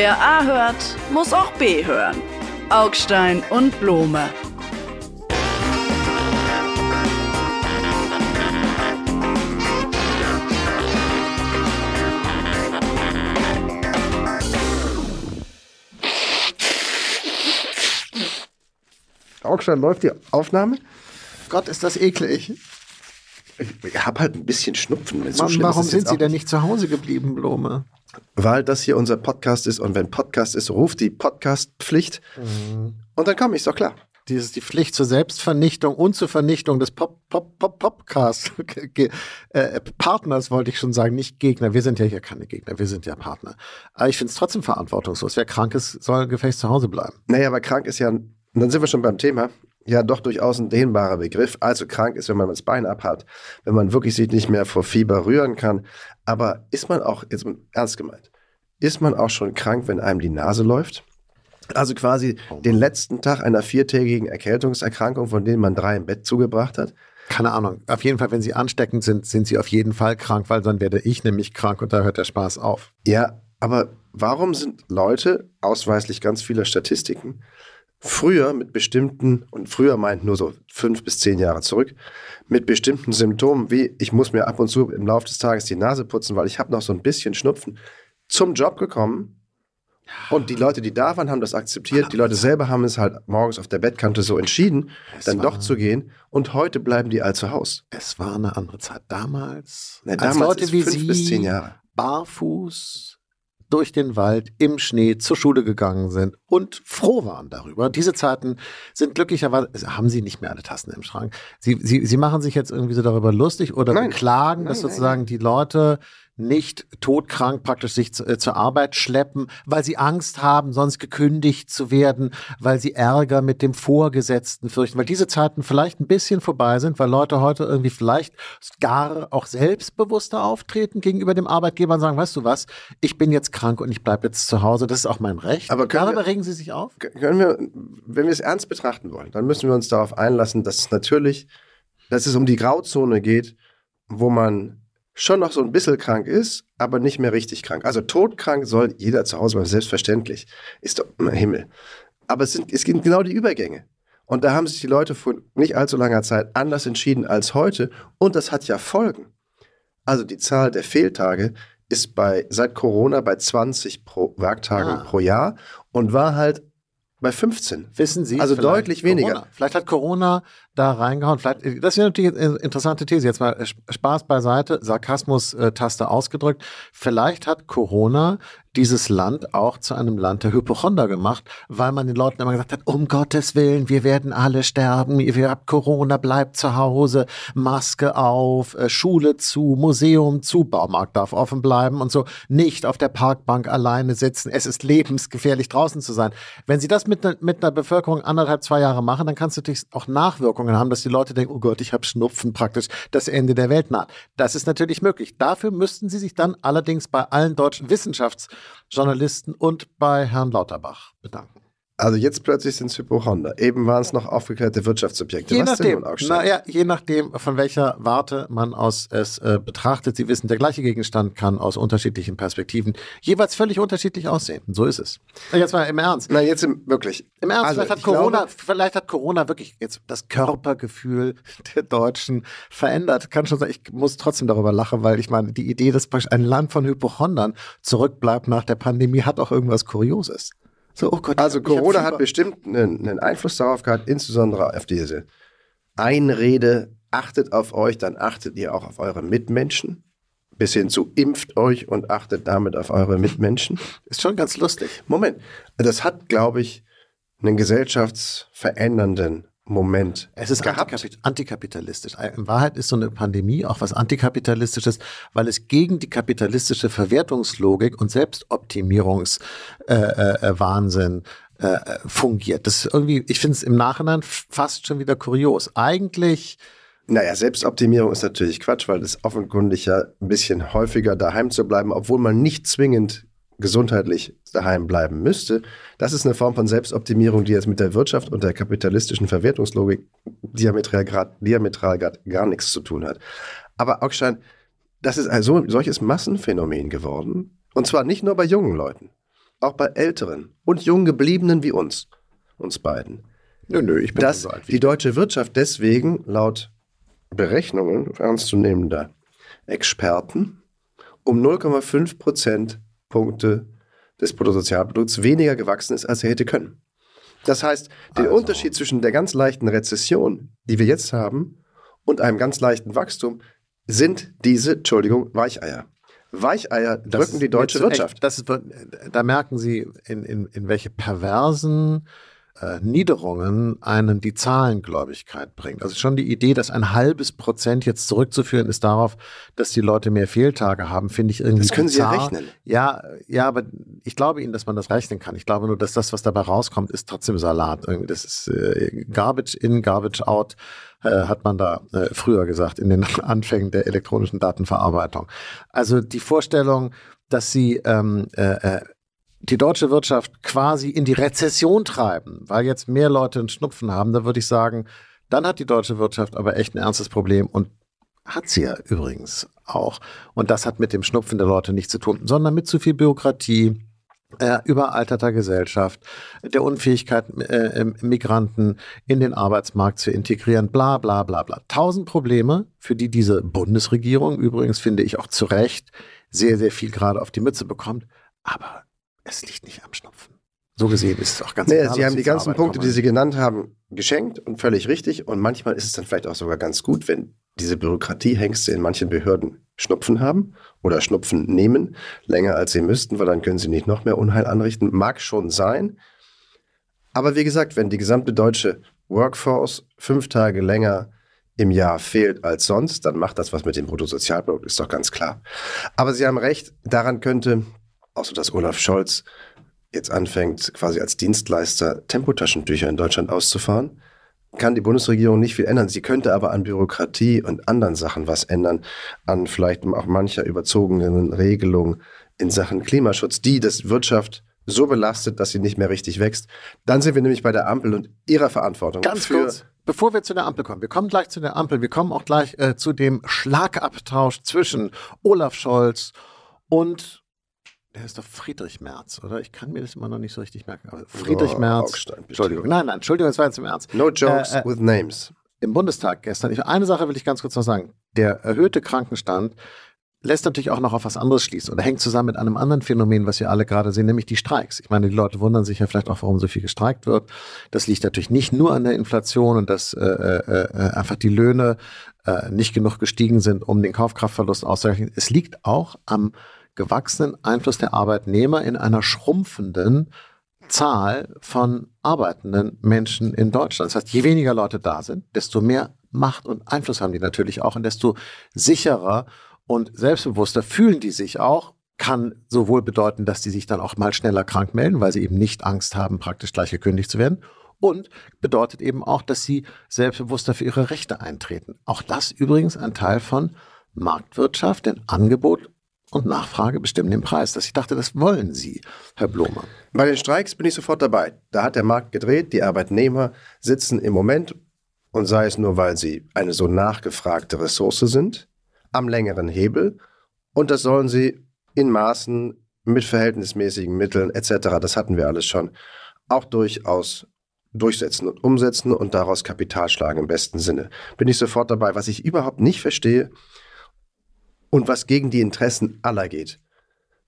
Wer A hört, muss auch B hören. Augstein und Blome. Augstein, läuft die Aufnahme? Gott, ist das eklig. Ich habe halt ein bisschen Schnupfen. So Mann, warum sind Sie denn nicht zu Hause geblieben, Blome? Weil das hier unser Podcast ist und wenn Podcast ist, ruft die Podcast-Pflicht. Mhm. Und dann komme ich, ist doch klar. Dies ist die Pflicht zur Selbstvernichtung und zur Vernichtung des Pop, Pop, äh, Partners wollte ich schon sagen, nicht Gegner. Wir sind ja hier keine Gegner, wir sind ja Partner. Aber ich finde es trotzdem verantwortungslos. Wer krank ist, soll gefälligst zu Hause bleiben. Naja, aber krank ist ja, und dann sind wir schon beim Thema, ja doch durchaus ein dehnbarer Begriff. Also krank ist, wenn man das Bein abhat, wenn man wirklich sich nicht mehr vor Fieber rühren kann. Aber ist man auch, jetzt ernst gemeint, ist man auch schon krank, wenn einem die Nase läuft? Also quasi den letzten Tag einer viertägigen Erkältungserkrankung, von denen man drei im Bett zugebracht hat? Keine Ahnung. Auf jeden Fall, wenn Sie ansteckend sind, sind Sie auf jeden Fall krank, weil dann werde ich nämlich krank und da hört der Spaß auf. Ja, aber warum sind Leute, ausweislich ganz vieler Statistiken, früher mit bestimmten, und früher meint nur so fünf bis zehn Jahre zurück, mit bestimmten Symptomen wie, ich muss mir ab und zu im Laufe des Tages die Nase putzen, weil ich habe noch so ein bisschen Schnupfen, zum Job gekommen. Und die Leute, die da waren, haben das akzeptiert. Die Leute selber haben es halt morgens auf der Bettkante so entschieden, Es dann doch zu gehen. Und heute bleiben die all zu Hause. Es war eine andere Zeit. Damals, Na, als damals Leute wie fünf Sie bis zehn Jahre. barfuß durch den Wald im Schnee zur Schule gegangen sind und froh waren darüber. Diese Zeiten sind glücklicherweise, haben Sie nicht mehr alle Tassen im Schrank. Sie, Sie, Sie machen sich jetzt irgendwie so darüber lustig oder Nein. beklagen, dass Nein, nein, sozusagen die Leute nicht todkrank praktisch sich zu, äh, zur Arbeit schleppen, weil sie Angst haben, sonst gekündigt zu werden, weil sie Ärger mit dem Vorgesetzten fürchten, weil diese Zeiten vielleicht ein bisschen vorbei sind, weil Leute heute irgendwie vielleicht gar auch selbstbewusster auftreten gegenüber dem Arbeitgeber und sagen, weißt du was, ich bin jetzt krank und ich bleibe jetzt zu Hause, das ist auch mein Recht. Aber Darüber wir- regen Sie sich auf? können wir, wenn wir es ernst betrachten wollen, dann müssen wir uns darauf einlassen, dass es natürlich, dass es um die Grauzone geht, wo man schon noch so ein bisschen krank ist, aber nicht mehr richtig krank. Also todkrank soll jeder zu Hause bleiben, selbstverständlich. Ist doch immer Himmel. Aber es, sind, es sind genau die Übergänge. Und da haben sich die Leute vor nicht allzu langer Zeit anders entschieden als heute. Und das hat ja Folgen. Also die Zahl der Fehltage ist bei seit Corona bei 20 pro Werktagen Ah. pro Jahr und war halt bei 15. Wissen Sie? Also deutlich weniger. Corona. Vielleicht hat Corona da reingehauen. Vielleicht, das ist natürlich eine interessante These. Jetzt mal äh, Spaß beiseite, Sarkasmus-Taste ausgedrückt. Vielleicht hat Corona dieses Land auch zu einem Land der Hypochonder gemacht, weil man den Leuten immer gesagt hat, um Gottes Willen, wir werden alle sterben, ihr habt Corona, bleibt zu Hause, Maske auf, äh, Schule zu, Museum zu, Baumarkt darf offen bleiben und so, nicht auf der Parkbank alleine sitzen, es ist lebensgefährlich draußen zu sein. Wenn Sie das mit, ne, mit einer Bevölkerung anderthalb, zwei Jahre machen, dann kannst du natürlich auch Nachwirkungen haben, dass die Leute denken, oh Gott, ich habe Schnupfen praktisch, das Ende der Welt naht. Das ist natürlich möglich. Dafür müssten Sie sich dann allerdings bei allen deutschen Wissenschaftsjournalisten und bei Herrn Lauterbach bedanken. Also jetzt plötzlich sind es Hypochonder. Eben waren es noch aufgeklärte Wirtschaftssubjekte. Je Was denn nachdem, naja, je nachdem, von welcher Warte man aus es äh, betrachtet. Sie wissen, der gleiche Gegenstand kann aus unterschiedlichen Perspektiven jeweils völlig unterschiedlich aussehen. So ist es. Jetzt mal im Ernst. Na, jetzt im, wirklich. Im Ernst, Also, vielleicht, hat Corona, glaube- vielleicht hat Corona wirklich jetzt das Körpergefühl der Deutschen verändert. Kann schon sein, ich muss trotzdem darüber lachen, weil ich meine, die Idee, dass ein Land von Hypochondern zurückbleibt nach der Pandemie, hat auch irgendwas Kurioses. So, oh Gott, Also Corona hat bestimmt einen, einen Einfluss darauf gehabt, insbesondere auf diese Einrede, achtet auf euch, dann achtet ihr auch auf eure Mitmenschen. Bis hin zu impft euch und achtet damit auf eure Mitmenschen. Ist schon ganz lustig. Moment, das hat, glaube ich, einen gesellschaftsverändernden Moment Es ist antikapit antikapitalistisch. In Wahrheit ist so eine Pandemie auch was antikapitalistisches, weil es gegen die kapitalistische Verwertungslogik und Selbstoptimierungswahnsinn äh, äh, Wahnsinn, äh, äh, fungiert. Das ist irgendwie, ich finde es im Nachhinein fast schon wieder kurios. Eigentlich Naja, Selbstoptimierung ist natürlich Quatsch, weil es offenkundig ja ein bisschen häufiger daheim zu bleiben, obwohl man nicht zwingend gesundheitlich daheim bleiben müsste. Das ist eine Form von Selbstoptimierung, die jetzt mit der Wirtschaft und der kapitalistischen Verwertungslogik diametral, grad, diametral grad gar nichts zu tun hat. Aber Augstein, das ist ein so, solches Massenphänomen geworden. Und zwar nicht nur bei jungen Leuten. auch bei Älteren und Junggebliebenen wie uns, uns beiden, Nö, nö, ich bin dass so die deutsche Wirtschaft deswegen laut Berechnungen ernstzunehmender Experten um 0,5 Prozentpunkte des Bruttosozialprodukts weniger gewachsen ist, als er hätte können. Das heißt, den Also. Unterschied zwischen der ganz leichten Rezession, die wir jetzt haben, und einem ganz leichten Wachstum sind diese, Entschuldigung, Weicheier. Weicheier drücken ist die deutsche Wirtschaft. Echt, ist, da merken Sie, in, in, in welche perversen äh, Niederungen einen die Zahlengläubigkeit bringt. Also schon die Idee, dass ein halbes Prozent jetzt zurückzuführen ist darauf, dass die Leute mehr Fehltage haben, finde ich irgendwie Das können Sie ja bizarr. rechnen. Ja, ja, aber ich glaube Ihnen, dass man das rechnen kann. Ich glaube nur, dass das, was dabei rauskommt, ist trotzdem Salat. Irgendwie, das ist äh, Garbage in, Garbage out, äh, hat man da äh, früher gesagt, in den Anfängen der elektronischen Datenverarbeitung. Also die Vorstellung, dass Sie ähm, äh, äh, die deutsche Wirtschaft quasi in die Rezession treiben, weil jetzt mehr Leute einen Schnupfen haben, da würde ich sagen, dann hat die deutsche Wirtschaft aber echt ein ernstes Problem und hat sie ja übrigens auch. Und das hat mit dem Schnupfen der Leute nichts zu tun, sondern mit zu viel Bürokratie, äh, überalterter Gesellschaft, der Unfähigkeit, äh, Migranten in den Arbeitsmarkt zu integrieren, bla bla bla bla. Tausend Probleme, für die diese Bundesregierung übrigens, finde ich auch zu Recht, sehr, sehr viel gerade auf die Mütze bekommt. Aber es liegt nicht am Schnupfen. So gesehen ist es auch ganz Nee, egal, Sie haben die ganzen Punkte, die kommen. Sie genannt haben, geschenkt und völlig richtig. Und manchmal ist es dann vielleicht auch sogar ganz gut, wenn diese Bürokratiehengste in manchen Behörden Schnupfen haben oder Schnupfen nehmen, länger als sie müssten, weil dann können sie nicht noch mehr Unheil anrichten. Mag schon sein. Aber wie gesagt, wenn die gesamte deutsche Workforce fünf Tage länger im Jahr fehlt als sonst, dann macht das was mit dem Bruttosozialprodukt, ist doch ganz klar. Aber Sie haben recht, daran könnte, außer dass Olaf Scholz jetzt anfängt, quasi als Dienstleister Tempotaschentücher in Deutschland auszufahren, kann die Bundesregierung nicht viel ändern. Sie könnte aber an Bürokratie und anderen Sachen was ändern, an vielleicht auch mancher überzogenen Regelung in Sachen Klimaschutz, die das Wirtschaft so belastet, dass sie nicht mehr richtig wächst. Dann sind wir nämlich bei der Ampel und ihrer Verantwortung. Ganz kurz, bevor wir zu der Ampel kommen, wir kommen gleich zu der Ampel, wir kommen auch gleich äh, zu dem Schlagabtausch zwischen Olaf Scholz und der ist doch Friedrich Merz, oder? Ich kann mir das immer noch nicht so richtig merken. Aber Friedrich Oh, Merz. Augstein. Entschuldigung, nein, nein, Entschuldigung, das war jetzt im Ernst. No jokes Äh, äh, with names. Im Bundestag gestern, ich, eine Sache will ich ganz kurz noch sagen. Der erhöhte Krankenstand lässt natürlich auch noch auf was anderes schließen oder hängt zusammen mit einem anderen Phänomen, was wir alle gerade sehen, nämlich die Streiks. Ich meine, die Leute wundern sich ja vielleicht auch, warum so viel gestreikt wird. Das liegt natürlich nicht nur an der Inflation und dass äh, äh, äh, einfach die Löhne äh, nicht genug gestiegen sind, um den Kaufkraftverlust auszugleichen. Es liegt auch am gewachsenen Einfluss der Arbeitnehmer in einer schrumpfenden Zahl von arbeitenden Menschen in Deutschland. Das heißt, je weniger Leute da sind, desto mehr Macht und Einfluss haben die natürlich auch und desto sicherer und selbstbewusster fühlen die sich auch. Kann sowohl bedeuten, dass die sich dann auch mal schneller krank melden, weil sie eben nicht Angst haben, praktisch gleich gekündigt zu werden. Und bedeutet eben auch, dass sie selbstbewusster für ihre Rechte eintreten. Auch das übrigens ein Teil von Marktwirtschaft, denn Angebot und Nachfrage bestimmen den Preis. Das ich dachte, das wollen Sie, Herr Blume. Bei den Streiks bin ich sofort dabei. Da hat der Markt gedreht, die Arbeitnehmer sitzen im Moment, und sei es nur, weil sie eine so nachgefragte Ressource sind, am längeren Hebel. Und das sollen sie in Maßen mit verhältnismäßigen Mitteln etc., das hatten wir alles schon, auch durchaus durchsetzen und umsetzen und daraus Kapital schlagen im besten Sinne. Bin ich sofort dabei. Was ich überhaupt nicht verstehe und was gegen die Interessen aller geht,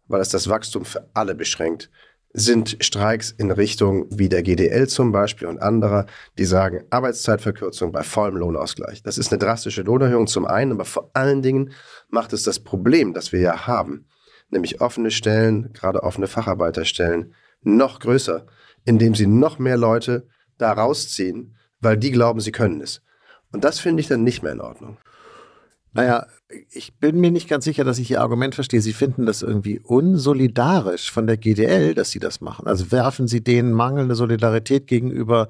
weil es das Wachstum für alle beschränkt, sind Streiks in Richtung wie der GDL zum Beispiel und anderer, die sagen Arbeitszeitverkürzung bei vollem Lohnausgleich. Das ist eine drastische Lohnerhöhung zum einen, aber vor allen Dingen macht es das Problem, das wir ja haben, nämlich offene Stellen, gerade offene Facharbeiterstellen, noch größer, indem sie noch mehr Leute da rausziehen, weil die glauben, sie können es. Und das finde ich dann nicht mehr in Ordnung. Naja, ich bin mir nicht ganz sicher, dass ich Ihr Argument verstehe. Sie finden das irgendwie unsolidarisch von der GDL, dass Sie das machen. Also werfen Sie denen mangelnde Solidarität gegenüber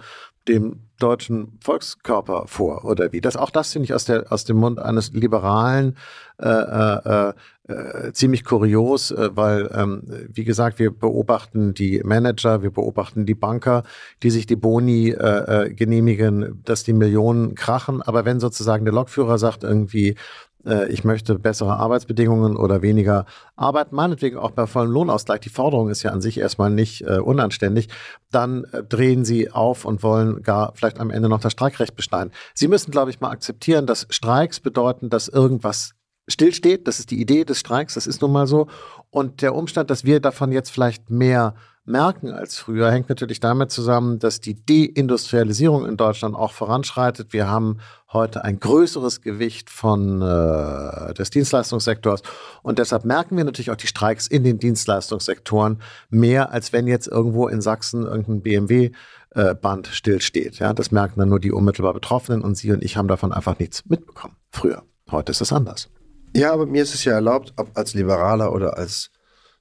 dem deutschen Volkskörper vor oder wie? Das, auch das finde ich aus, der, aus dem Mund eines Liberalen äh, äh, äh, ziemlich kurios, äh, weil, ähm, wie gesagt, wir beobachten die Manager, wir beobachten die Banker, die sich die Boni äh, äh, genehmigen, dass die Millionen krachen. Aber wenn sozusagen der Lokführer sagt irgendwie, äh, ich möchte bessere Arbeitsbedingungen oder weniger Arbeit, meinetwegen auch bei vollem Lohnausgleich, die Forderung ist ja an sich erstmal nicht äh, unanständig, dann äh, drehen sie auf und wollen gar vielleicht am Ende noch das Streikrecht beschneiden. Sie müssen, glaube ich, mal akzeptieren, dass Streiks bedeuten, dass irgendwas stillsteht. Das ist die Idee des Streiks, das ist nun mal so. Und der Umstand, dass wir davon jetzt vielleicht mehr merken als früher, hängt natürlich damit zusammen, dass die Deindustrialisierung in Deutschland auch voranschreitet. Wir haben heute ein größeres Gewicht von äh, des Dienstleistungssektors und deshalb merken wir natürlich auch die Streiks in den Dienstleistungssektoren mehr, als wenn jetzt irgendwo in Sachsen irgendein BMW äh, Band stillsteht. Ja, das merken dann nur die unmittelbar Betroffenen und Sie und ich haben davon einfach nichts mitbekommen. Früher. Heute ist es anders. Ja, aber mir ist es ja erlaubt, ob als Liberaler oder als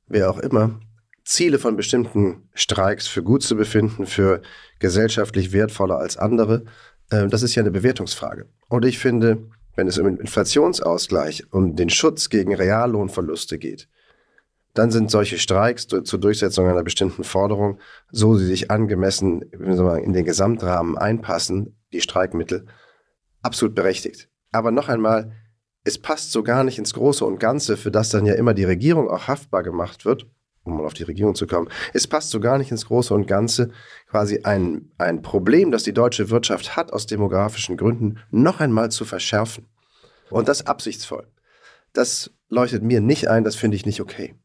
wer auch immer, Ziele von bestimmten Streiks für gut zu befinden, für gesellschaftlich wertvoller als andere. Äh, das ist ja eine Bewertungsfrage. Und ich finde, wenn es um Inflationsausgleich, um den Schutz gegen Reallohnverluste geht, dann sind solche Streiks zur Durchsetzung einer bestimmten Forderung, so sie sich angemessen in den Gesamtrahmen einpassen, die Streikmittel, absolut berechtigt. Aber noch einmal, es passt so gar nicht ins Große und Ganze, für das dann ja immer die Regierung auch haftbar gemacht wird, um mal auf die Regierung zu kommen. Es passt so gar nicht ins Große und Ganze, quasi ein, ein Problem, das die deutsche Wirtschaft hat, aus demografischen Gründen, noch einmal zu verschärfen. Und das absichtsvoll. Das leuchtet mir nicht ein, das finde ich nicht okay.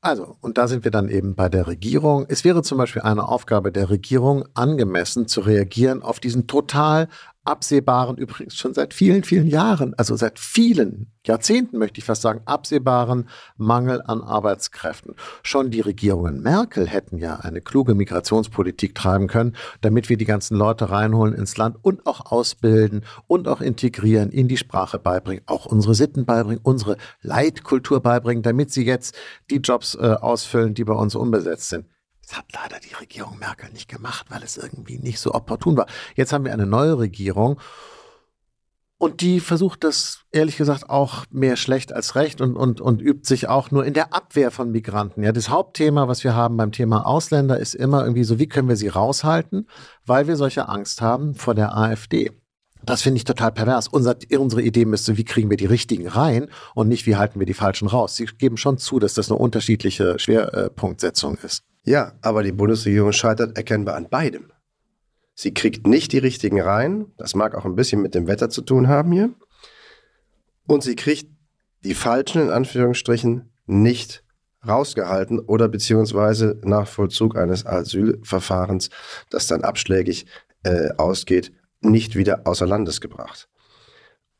Also, und da sind wir dann eben bei der Regierung. Es wäre zum Beispiel eine Aufgabe der Regierung, angemessen zu reagieren auf diesen total absehbaren, übrigens schon seit vielen, vielen Jahren, also seit vielen Jahrzehnten möchte ich fast sagen, absehbaren Mangel an Arbeitskräften. Schon die Regierungen Merkel hätten ja eine kluge Migrationspolitik treiben können, damit wir die ganzen Leute reinholen ins Land und auch ausbilden und auch integrieren, in die Sprache beibringen, auch unsere Sitten beibringen, unsere Leitkultur beibringen, damit sie jetzt die Jobs äh, ausfüllen, die bei uns unbesetzt sind. Das hat leider die Regierung Merkel nicht gemacht, weil es irgendwie nicht so opportun war. Jetzt haben wir eine neue Regierung und die versucht das ehrlich gesagt auch mehr schlecht als recht und, und, und übt sich auch nur in der Abwehr von Migranten. Ja, das Hauptthema, was wir haben beim Thema Ausländer, ist immer irgendwie so, wie können wir sie raushalten, weil wir solche Angst haben vor der AfD. Das finde ich total pervers. Unser, unsere Idee müsste, wie kriegen wir die richtigen rein und nicht, wie halten wir die falschen raus. Sie geben schon zu, dass das eine unterschiedliche Schwerpunktsetzung ist. Ja, aber die Bundesregierung scheitert erkennbar an beidem. Sie kriegt nicht die richtigen rein, das mag auch ein bisschen mit dem Wetter zu tun haben hier, und sie kriegt die falschen, in Anführungsstrichen, nicht rausgehalten oder beziehungsweise nach Vollzug eines Asylverfahrens, das dann abschlägig äh, ausgeht, nicht wieder außer Landes gebracht.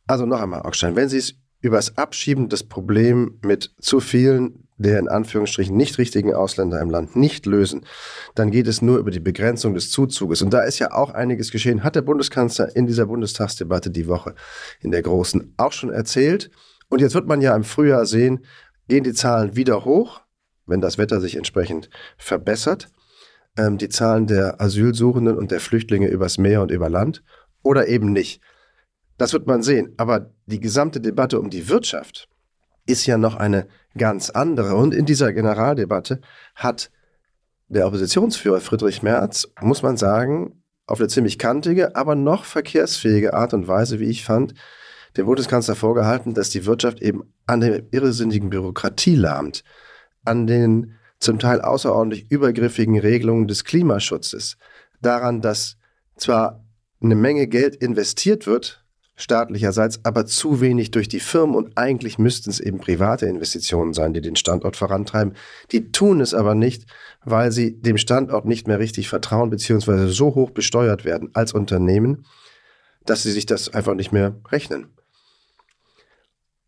Also noch einmal, Augstein, wenn Sie es über das Abschieben des Problems mit zu vielen der in Anführungsstrichen nicht richtigen Ausländer im Land nicht lösen, dann geht es nur über die Begrenzung des Zuzuges. Und da ist ja auch einiges geschehen, hat der Bundeskanzler in dieser Bundestagsdebatte die Woche in der großen auch schon erzählt. Und jetzt wird man ja im Frühjahr sehen, gehen die Zahlen wieder hoch, wenn das Wetter sich entsprechend verbessert. Ähm, die Zahlen der Asylsuchenden und der Flüchtlinge übers Meer und über Land oder eben nicht. Das wird man sehen. Aber die gesamte Debatte um die Wirtschaft ist ja noch eine ganz andere. Und in dieser Generaldebatte hat der Oppositionsführer Friedrich Merz, muss man sagen, auf eine ziemlich kantige, aber noch verkehrsfähige Art und Weise, wie ich fand, dem Bundeskanzler vorgehalten, dass die Wirtschaft eben an der irrsinnigen Bürokratie lahmt, an den zum Teil außerordentlich übergriffigen Regelungen des Klimaschutzes, daran, dass zwar eine Menge Geld investiert wird, staatlicherseits, aber zu wenig durch die Firmen und eigentlich müssten es eben private Investitionen sein, die den Standort vorantreiben. Die tun es aber nicht, weil sie dem Standort nicht mehr richtig vertrauen, beziehungsweise so hoch besteuert werden als Unternehmen, dass sie sich das einfach nicht mehr rechnen.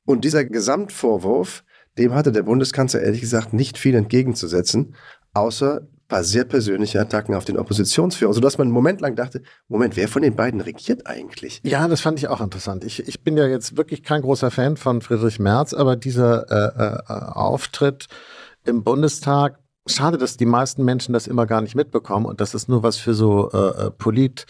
Und dieser Gesamtvorwurf, dem hatte der Bundeskanzler ehrlich gesagt nicht viel entgegenzusetzen, außer paar sehr persönliche Attacken auf den Oppositionsführer, sodass man einen Moment lang dachte, Moment, wer von den beiden regiert eigentlich? Ja, das fand ich auch interessant. Ich, ich bin ja jetzt wirklich kein großer Fan von Friedrich Merz, aber dieser äh, äh, Auftritt im Bundestag, schade, dass die meisten Menschen das immer gar nicht mitbekommen und dass es nur was für so äh, äh Polit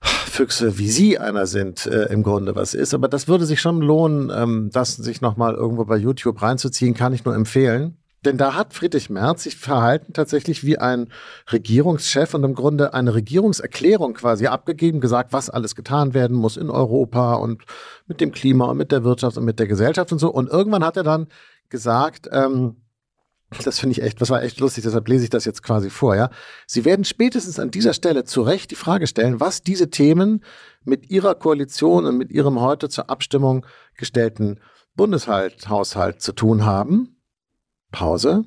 Füchse wie Sie einer sind, äh, im Grunde was ist. Aber das würde sich schon lohnen, ähm, das sich nochmal irgendwo bei YouTube reinzuziehen, kann ich nur empfehlen. Denn da hat Friedrich Merz sich verhalten tatsächlich wie ein Regierungschef und im Grunde eine Regierungserklärung quasi abgegeben, gesagt, was alles getan werden muss in Europa und mit dem Klima und mit der Wirtschaft und mit der Gesellschaft und so. Und irgendwann hat er dann gesagt, ähm, das finde ich echt, das war echt lustig, deshalb lese ich das jetzt quasi vor, ja. Sie werden spätestens an dieser Stelle zu Recht die Frage stellen, was diese Themen mit ihrer Koalition und mit ihrem heute zur Abstimmung gestellten Bundeshaushalt zu tun haben. Pause.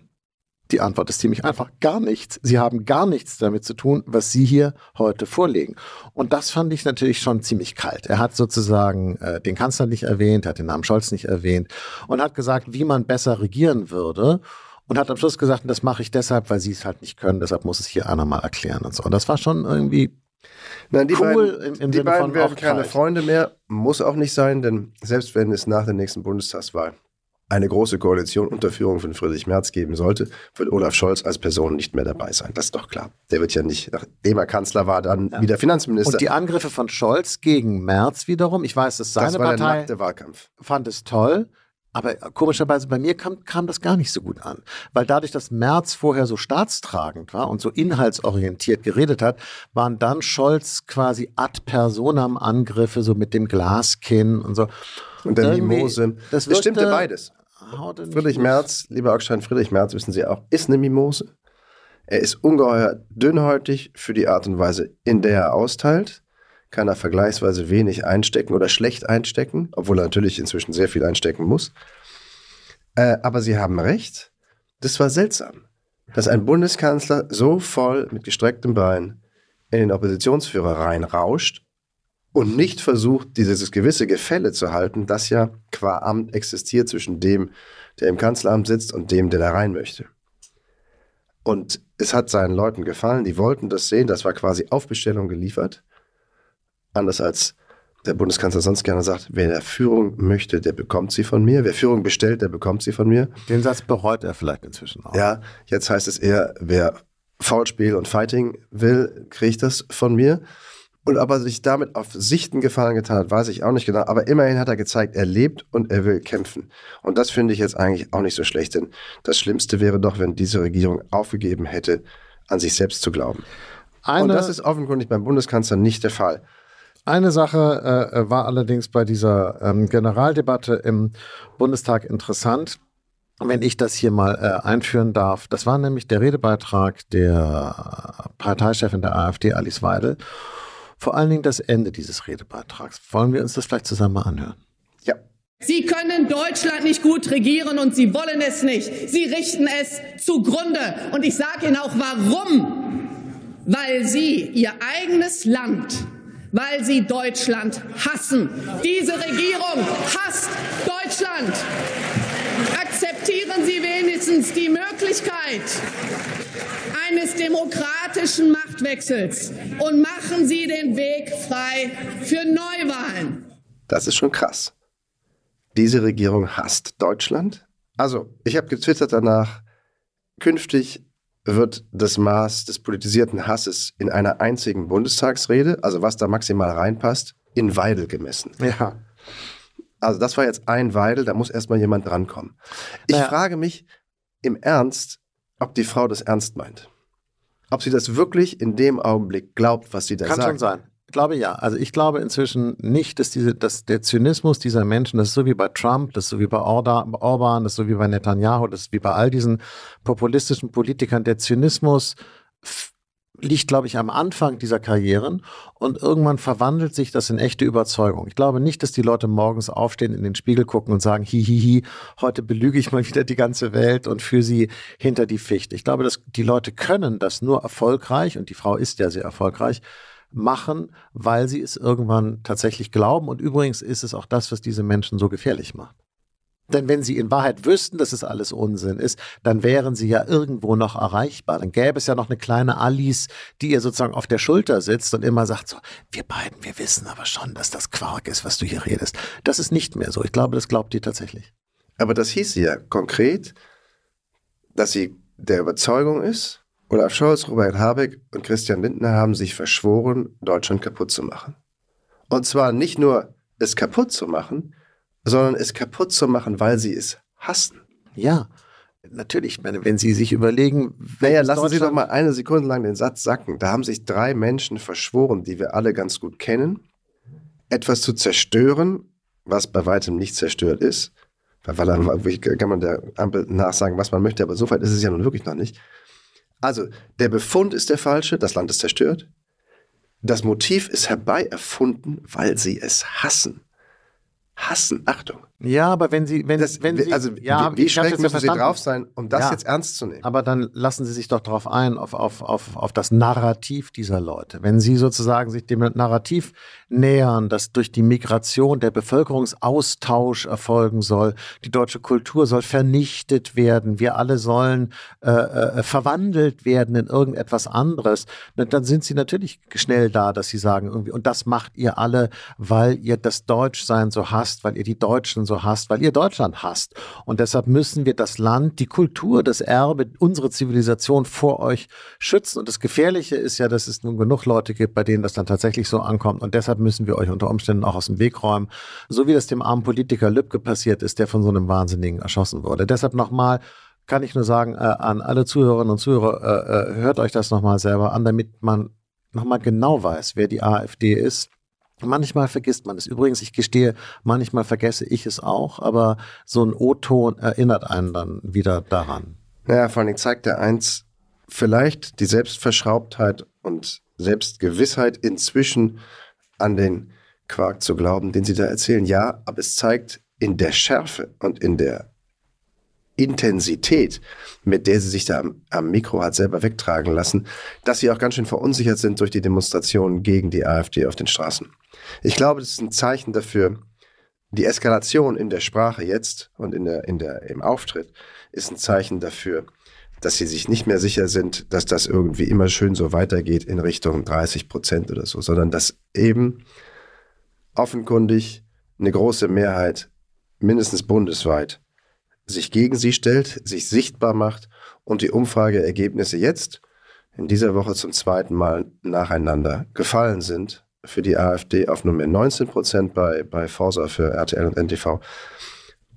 Die Antwort ist ziemlich einfach. Gar nichts. Sie haben gar nichts damit zu tun, was Sie hier heute vorlegen. Und das fand ich natürlich schon ziemlich kalt. Er hat sozusagen äh, den Kanzler nicht erwähnt, hat den Namen Scholz nicht erwähnt und hat gesagt, wie man besser regieren würde. Und hat am Schluss gesagt, das mache ich deshalb, weil Sie es halt nicht können. Deshalb muss es hier einer mal erklären und so. Und das war schon irgendwie Nein, die cool beiden, im, im die Sinne beiden werden keine kalt. Freunde mehr. Muss auch nicht sein, denn selbst wenn es nach der nächsten Bundestagswahl eine große Koalition unter Führung von Friedrich Merz geben sollte, wird Olaf Scholz als Person nicht mehr dabei sein. Das ist doch klar. Der wird ja nicht, nachdem er Kanzler war, dann wieder Finanzminister. Und die Angriffe von Scholz gegen Merz wiederum, ich weiß, dass seine das war der Partei nackte Wahlkampf. fand es toll, aber komischerweise bei mir kam, kam das gar nicht so gut an. Weil dadurch, dass Merz vorher so staatstragend war und so inhaltsorientiert geredet hat, waren dann Scholz quasi ad personam Angriffe, so mit dem Glaskinn und so. Und der Mimose. das Das stimmte beides. Haute nicht Friedrich. Merz, lieber Augstein, Friedrich Merz, wissen Sie auch, ist eine Mimose. Er ist ungeheuer dünnhäutig für die Art und Weise, in der er austeilt. Kann er vergleichsweise wenig einstecken oder schlecht einstecken, obwohl er natürlich inzwischen sehr viel einstecken muss. Äh, aber Sie haben recht, das war seltsam, dass ein Bundeskanzler so voll mit gestrecktem Bein in den Oppositionsführer reinrauscht und nicht versucht, dieses gewisse Gefälle zu halten, das ja qua Amt existiert zwischen dem, der im Kanzleramt sitzt und dem, der da rein möchte. Und es hat seinen Leuten gefallen, die wollten das sehen, das war quasi auf Bestellung geliefert. Anders als der Bundeskanzler sonst gerne sagt, wer der Führung möchte, der bekommt sie von mir. Wer Führung bestellt, der bekommt sie von mir. Den Satz bereut er vielleicht inzwischen auch. Ja, jetzt heißt es eher, wer Foulspiel und Fighting will, kriegt das von mir. Und ob er sich damit auf Sichten gefallen getan hat, weiß ich auch nicht genau. Aber immerhin hat er gezeigt, er lebt und er will kämpfen. Und das finde ich jetzt eigentlich auch nicht so schlecht, denn das Schlimmste wäre doch, wenn diese Regierung aufgegeben hätte, an sich selbst zu glauben. Eine, und das ist offenkundig beim Bundeskanzler nicht der Fall. Eine Sache äh, war allerdings bei dieser ähm, Generaldebatte im Bundestag interessant, wenn ich das hier mal äh, einführen darf. Das war nämlich der Redebeitrag der Parteichefin der AfD, Alice Weidel. Vor allen Dingen das Ende dieses Redebeitrags. Wollen wir uns das vielleicht zusammen mal anhören? Ja. Sie können Deutschland nicht gut regieren und Sie wollen es nicht. Sie richten es zugrunde. Und ich sage Ihnen auch warum. Weil Sie Ihr eigenes Land, weil Sie Deutschland hassen. Diese Regierung hasst Deutschland. Akzeptieren Sie wenigstens die Möglichkeit eines demokratischen Machtwechsels und machen Sie den Weg frei für Neuwahlen. Das ist schon krass. Diese Regierung hasst Deutschland. Also, ich habe getwittert danach, künftig wird das Maß des politisierten Hasses in einer einzigen Bundestagsrede, also was da maximal reinpasst, in Weidel gemessen. Ja. Also das war jetzt ein Weidel, da muss erstmal jemand drankommen. Ich Naja. frage mich im Ernst, ob die Frau das ernst meint. Ob sie das wirklich in dem Augenblick glaubt, was sie da Kann sagt. schon sein. Ich glaube ja. Also ich glaube inzwischen nicht, dass diese, dass der Zynismus dieser Menschen, das ist so wie bei Trump, das ist so wie bei Orban, das ist so wie bei Netanyahu, das ist wie bei all diesen populistischen Politikern. Der Zynismus liegt, glaube ich, am Anfang dieser Karrieren und irgendwann verwandelt sich das in echte Überzeugung. Ich glaube nicht, dass die Leute morgens aufstehen, in den Spiegel gucken und sagen, hihihi, heute belüge ich mal wieder die ganze Welt und führe sie hinter die Fichte. Ich glaube, dass die Leute können das nur erfolgreich und die Frau ist ja sehr erfolgreich machen, weil sie es irgendwann tatsächlich glauben. Und übrigens ist es auch das, was diese Menschen so gefährlich macht. Denn wenn sie in Wahrheit wüssten, dass es alles Unsinn ist, dann wären sie ja irgendwo noch erreichbar. Dann gäbe es ja noch eine kleine Alice, die ihr sozusagen auf der Schulter sitzt und immer sagt so, wir beiden, wir wissen aber schon, dass das Quark ist, was du hier redest. Das ist nicht mehr so. Ich glaube, das glaubt ihr tatsächlich. Aber das hieß ja konkret, dass sie der Überzeugung ist, Olaf Scholz, Robert Habeck und Christian Lindner haben sich verschworen, Deutschland kaputt zu machen. Und zwar nicht nur es kaputt zu machen, sondern es kaputt zu machen, weil sie es hassen. Ja. natürlich, wenn Sie sich überlegen, naja, lassen Sie doch mal eine Sekunde lang den Satz sacken. Da haben sich drei Menschen verschworen, die wir alle ganz gut kennen, etwas zu zerstören, was bei weitem nicht zerstört ist. Weil dann kann man der Ampel nachsagen, was man möchte, aber so weit ist es ja nun wirklich noch nicht. Also, der Befund ist der falsche, das Land ist zerstört. Das Motiv ist herbei erfunden, weil sie es hassen. Hassen, Achtung. Ja, aber wenn Sie, wenn, das, wenn Sie, also ja, wie, wie schräg müssen Sie drauf sein, um das ja, jetzt ernst zu nehmen? Aber dann lassen Sie sich doch darauf ein, auf, auf, auf, auf das Narrativ dieser Leute. Wenn Sie sozusagen sich dem Narrativ nähern, dass durch die Migration der Bevölkerungsaustausch erfolgen soll, die deutsche Kultur soll vernichtet werden, wir alle sollen äh, äh, verwandelt werden in irgendetwas anderes, dann sind Sie natürlich schnell da, dass Sie sagen irgendwie, und das macht ihr alle, weil ihr das Deutschsein so hasst, weil ihr die Deutschen so hasst, weil ihr Deutschland hasst. Und deshalb müssen wir das Land, die Kultur, das Erbe, unsere Zivilisation vor euch schützen. Und das Gefährliche ist ja, dass es nun genug Leute gibt, bei denen das dann tatsächlich so ankommt. Und deshalb müssen wir euch unter Umständen auch aus dem Weg räumen. So wie das dem armen Politiker Lübcke passiert ist, der von so einem Wahnsinnigen erschossen wurde. Deshalb nochmal, kann ich nur sagen äh, an alle Zuhörerinnen und Zuhörer, äh, äh, hört euch das nochmal selber an, damit man nochmal genau weiß, wer die AfD ist Manchmal vergisst man es. Übrigens, ich gestehe, manchmal vergesse ich es auch, aber so ein O-Ton erinnert einen dann wieder daran. Naja, vor allem zeigt er eins, vielleicht die Selbstverschraubtheit und Selbstgewissheit inzwischen an den Quark zu glauben, den Sie da erzählen. Ja, aber es zeigt in der Schärfe und in der Intensität, mit der sie sich da am, am, Mikro hat selber wegtragen lassen, dass sie auch ganz schön verunsichert sind durch die Demonstrationen gegen die AfD auf den Straßen. Ich glaube, das ist ein Zeichen dafür, die Eskalation in der Sprache jetzt und in der, in der, im Auftritt ist ein Zeichen dafür, dass sie sich nicht mehr sicher sind, dass das irgendwie immer schön so weitergeht in Richtung 30 Prozent oder so, sondern dass eben offenkundig eine große Mehrheit, mindestens bundesweit, sich gegen sie stellt, sich sichtbar macht und die Umfrageergebnisse jetzt in dieser Woche zum zweiten Mal nacheinander gefallen sind für die AfD auf Nummer 19 Prozent bei, bei Forsa für RTL und NTV.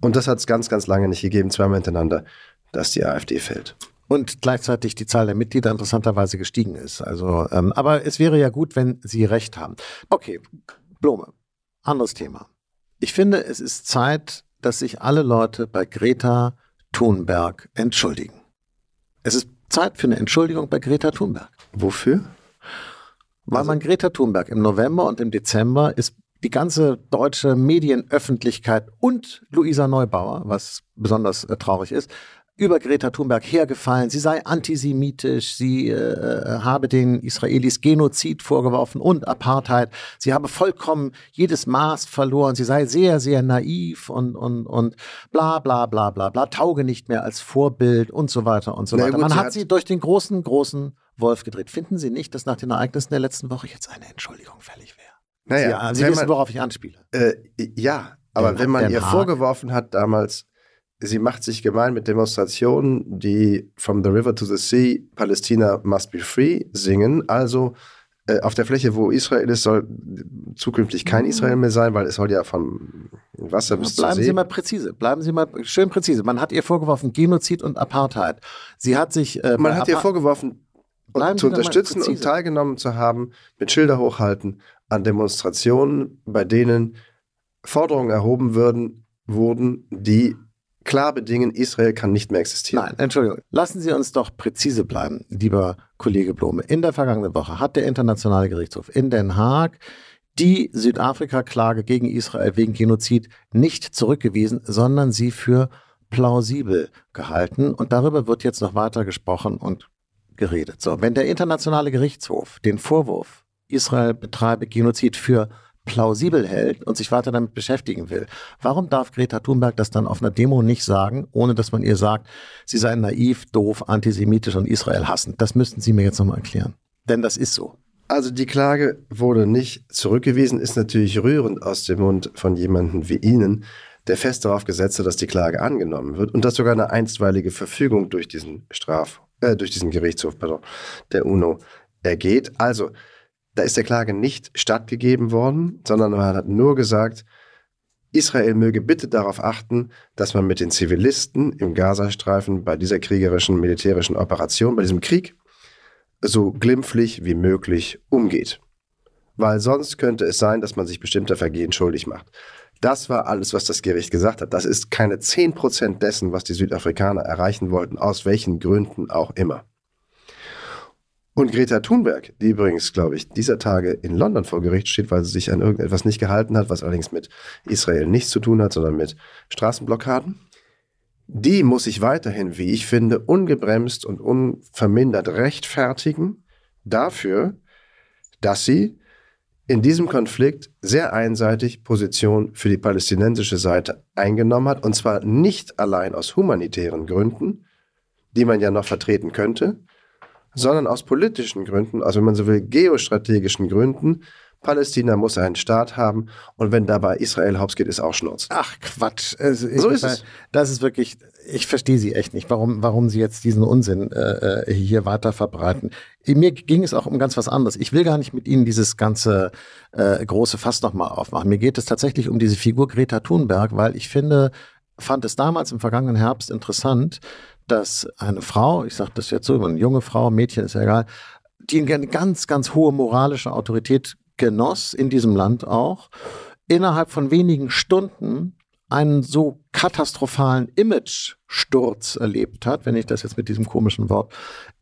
Und das hat es ganz, ganz lange nicht gegeben, zweimal hintereinander, dass die AfD fällt. Und gleichzeitig die Zahl der Mitglieder interessanterweise gestiegen ist. Also, ähm, aber es wäre ja gut, wenn Sie recht haben. Okay, Blome, anderes Thema. Ich finde, es ist Zeit, dass sich alle Leute bei Greta Thunberg entschuldigen. Es ist Zeit für eine Entschuldigung bei Greta Thunberg. Wofür? Weil also, man Greta Thunberg im November und im Dezember ist die ganze deutsche Medienöffentlichkeit und Luisa Neubauer, was besonders äh, traurig ist, über Greta Thunberg hergefallen. Sie sei antisemitisch, sie äh, habe den Israelis Genozid vorgeworfen und Apartheid. Sie habe vollkommen jedes Maß verloren. Sie sei sehr, sehr naiv und, und, und bla bla bla bla bla, tauge nicht mehr als Vorbild und so weiter und so Na, weiter. Gut, Man hat, hat sie durch den großen, großen Wolf gedreht. Finden Sie nicht, dass nach den Ereignissen der letzten Woche jetzt eine Entschuldigung fällig wäre? Naja, Sie, Sie wissen, worauf ich anspiele. Äh, ja, aber wenn man ihr vorgeworfen hat damals, sie macht sich gemein mit Demonstrationen, die From the River to the Sea, Palästina must be free singen. Also äh, auf der Fläche, wo Israel ist, soll zukünftig kein mhm. Israel mehr sein, weil es soll ja vom Wasser bis Bleiben zur See. Sie mal präzise, bleiben Sie mal schön präzise. Man hat ihr vorgeworfen Genozid und Apartheid. Sie hat sich äh, Man hat ihr vorgeworfen, zu unterstützen und teilgenommen zu haben, mit Schilder hochhalten an Demonstrationen, bei denen Forderungen erhoben würden, wurden, die klar bedingen, Israel kann nicht mehr existieren. Nein, Entschuldigung. Lassen Sie uns doch präzise bleiben, lieber Kollege Blome. In der vergangenen Woche hat der Internationale Gerichtshof in Den Haag die Südafrika-Klage gegen Israel wegen Genozid nicht zurückgewiesen, sondern sie für plausibel gehalten. Und darüber wird jetzt noch weiter gesprochen und geredet. So, wenn der Internationale Gerichtshof den Vorwurf, Israel betreibe Genozid für plausibel hält und sich weiter damit beschäftigen will. Warum darf Greta Thunberg das dann auf einer Demo nicht sagen, ohne dass man ihr sagt, sie sei naiv, doof, antisemitisch und Israel hassend? Das müssten Sie mir jetzt nochmal erklären. Denn das ist so. Also die Klage wurde nicht zurückgewiesen, ist natürlich rührend aus dem Mund von jemandem wie Ihnen, der fest darauf gesetzt hat, dass die Klage angenommen wird und dass sogar eine einstweilige Verfügung durch diesen Straf, äh, durch diesen Gerichtshof, pardon, der UNO ergeht. Also da ist der Klage nicht stattgegeben worden, sondern man hat nur gesagt, Israel möge bitte darauf achten, dass man mit den Zivilisten im Gazastreifen bei dieser kriegerischen militärischen Operation, bei diesem Krieg, so glimpflich wie möglich umgeht. Weil sonst könnte es sein, dass man sich bestimmter Vergehen schuldig macht. Das war alles, was das Gericht gesagt hat. Das ist keine 10% dessen, was die Südafrikaner erreichen wollten, aus welchen Gründen auch immer. Und Greta Thunberg, die übrigens, glaube ich, dieser Tage in London vor Gericht steht, weil sie sich an irgendetwas nicht gehalten hat, was allerdings mit Israel nichts zu tun hat, sondern mit Straßenblockaden, die muss sich weiterhin, wie ich finde, ungebremst und unvermindert rechtfertigen dafür, dass sie in diesem Konflikt sehr einseitig Position für die palästinensische Seite eingenommen hat, und zwar nicht allein aus humanitären Gründen, die man ja noch vertreten könnte, sondern aus politischen Gründen, also wenn man so will, geostrategischen Gründen. Palästina muss einen Staat haben und wenn dabei Israel hops geht, ist auch Schnurz. Ach Quatsch. Also so ist es. Das ist wirklich, ich verstehe sie echt nicht, warum, warum sie jetzt diesen Unsinn äh, äh, hier weiter verbreiten. Mir ging es auch um ganz was anderes. Ich will gar nicht mit Ihnen dieses ganze äh, große Fass nochmal aufmachen. Mir geht es tatsächlich um diese Figur Greta Thunberg, weil ich finde, fand es damals im vergangenen Herbst interessant, dass eine Frau, ich sage das jetzt so, eine junge Frau, Mädchen ist ja egal, die eine ganz, ganz hohe moralische Autorität genoss, in diesem Land auch, innerhalb von wenigen Stunden einen so katastrophalen Image-Sturz erlebt hat, wenn ich das jetzt mit diesem komischen Wort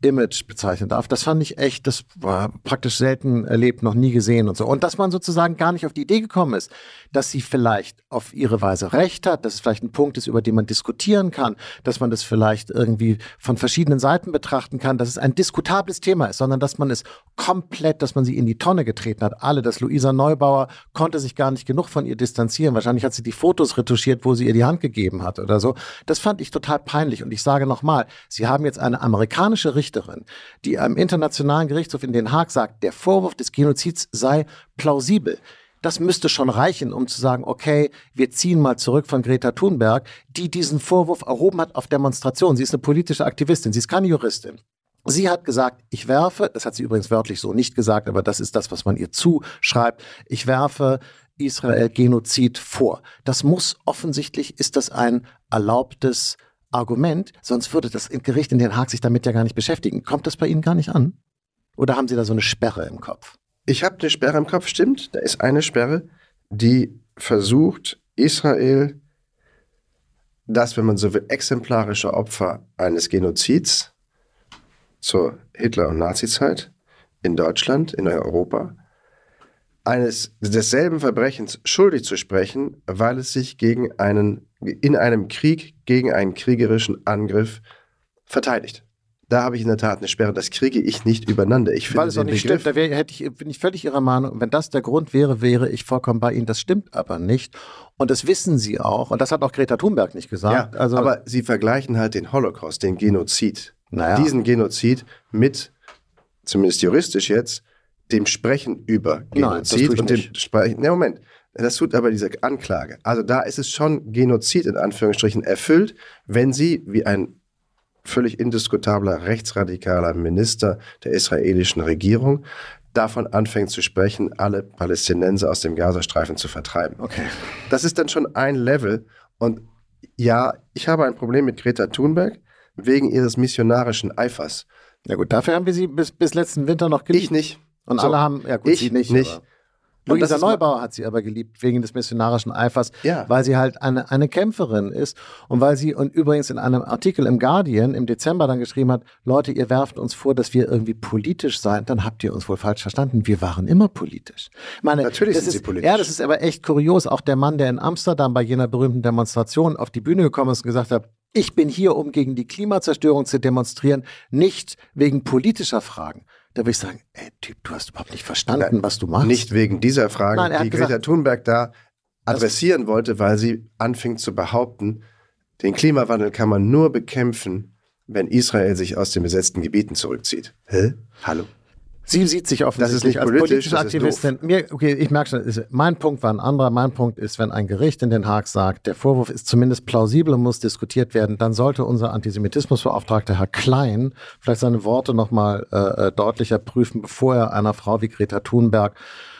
Image bezeichnen darf. Das fand ich echt, das war praktisch selten erlebt, noch nie gesehen und so. Und dass man sozusagen gar nicht auf die Idee gekommen ist, dass sie vielleicht auf ihre Weise recht hat, dass es vielleicht ein Punkt ist, über den man diskutieren kann, dass man das vielleicht irgendwie von verschiedenen Seiten betrachten kann, dass es ein diskutables Thema ist, sondern dass man es komplett, dass man sie in die Tonne getreten hat. Alle, dass Luisa Neubauer konnte sich gar nicht genug von ihr distanzieren. Wahrscheinlich hat sie die Fotos retuschiert, wo sie ihr die Hand gegeben hat oder so. Das fand ich total peinlich. Und ich sage nochmal, Sie haben jetzt eine amerikanische Richterin, die am Internationalen Gerichtshof in Den Haag sagt, der Vorwurf des Genozids sei plausibel. Das müsste schon reichen, um zu sagen, okay, wir ziehen mal zurück von Greta Thunberg, die diesen Vorwurf erhoben hat auf Demonstrationen. Sie ist eine politische Aktivistin, sie ist keine Juristin. Sie hat gesagt, ich werfe, das hat sie übrigens wörtlich so nicht gesagt, aber das ist das, was man ihr zuschreibt, ich werfe Israel Genozid vor. Das muss offensichtlich, ist das ein erlaubtes Argument, sonst würde das Gericht in Den Haag sich damit ja gar nicht beschäftigen. Kommt das bei Ihnen gar nicht an? Oder haben Sie da so eine Sperre im Kopf? Ich habe eine Sperre im Kopf, stimmt. Da ist eine Sperre, die versucht, Israel, das, wenn man so will, exemplarische Opfer eines Genozids zur Hitler- und Nazizeit in Deutschland, in Europa, eines desselben Verbrechens schuldig zu sprechen, weil es sich gegen einen, in einem Krieg gegen einen kriegerischen Angriff verteidigt. Da habe ich in der Tat eine Sperre. Das kriege ich nicht übereinander. Ich finde Weil es auch nicht Begriff, stimmt. Da wär, hätte ich, bin ich völlig Ihrer Meinung. Wenn das der Grund wäre, wäre ich vollkommen bei Ihnen. Das stimmt aber nicht. Und das wissen Sie auch. Und das hat auch Greta Thunberg nicht gesagt. Ja, also, aber Sie vergleichen halt den Holocaust, den Genozid. Naja. Diesen Genozid mit, zumindest juristisch jetzt, dem Sprechen über Genozid Nein, und dem Sprechen. Ne, Moment. Das tut aber diese Anklage. Also da ist es schon Genozid in Anführungsstrichen erfüllt, wenn sie wie ein völlig indiskutabler rechtsradikaler Minister der israelischen Regierung davon anfängt zu sprechen, alle Palästinenser aus dem Gazastreifen zu vertreiben. Okay. Das ist dann schon ein Level. Und ja, ich habe ein Problem mit Greta Thunberg wegen ihres missionarischen Eifers. Ja gut, dafür haben wir sie bis, bis letzten Winter noch geliebt. Ich nicht. Und So, alle haben, ja gut, ich sie nicht. nicht. Luisa Neubauer hat sie aber geliebt, wegen des missionarischen Eifers, Ja. weil sie halt eine, eine Kämpferin ist und weil sie, und übrigens in einem Artikel im Guardian im Dezember dann geschrieben hat, Leute, ihr werft uns vor, dass wir irgendwie politisch seien, dann habt ihr uns wohl falsch verstanden. Wir waren immer politisch. Meine, Natürlich sind ist, sie politisch. Ja, das ist aber echt kurios. Auch der Mann, der in Amsterdam bei jener berühmten Demonstration auf die Bühne gekommen ist und gesagt hat, ich bin hier, um gegen die Klimazerstörung zu demonstrieren, nicht wegen politischer Fragen. Da würde ich sagen, ey Typ, du hast überhaupt nicht verstanden, was du machst. Nicht wegen dieser Frage, Nein, die Greta gesagt- Thunberg da adressieren wollte, weil sie anfing zu behaupten, den Klimawandel kann man nur bekämpfen, wenn Israel sich aus den besetzten Gebieten zurückzieht. Hä? Hallo? Sie sieht sich offensichtlich nicht als politisch, politische das ist Aktivistin. Mir, okay, ich merke schon, ist, mein Punkt war ein anderer. Mein Punkt ist, wenn ein Gericht in Den Haag sagt, der Vorwurf ist zumindest plausibel und muss diskutiert werden, dann sollte unser Antisemitismusbeauftragter Herr Klein vielleicht seine Worte nochmal äh, äh, deutlicher prüfen, bevor er einer Frau wie Greta Thunberg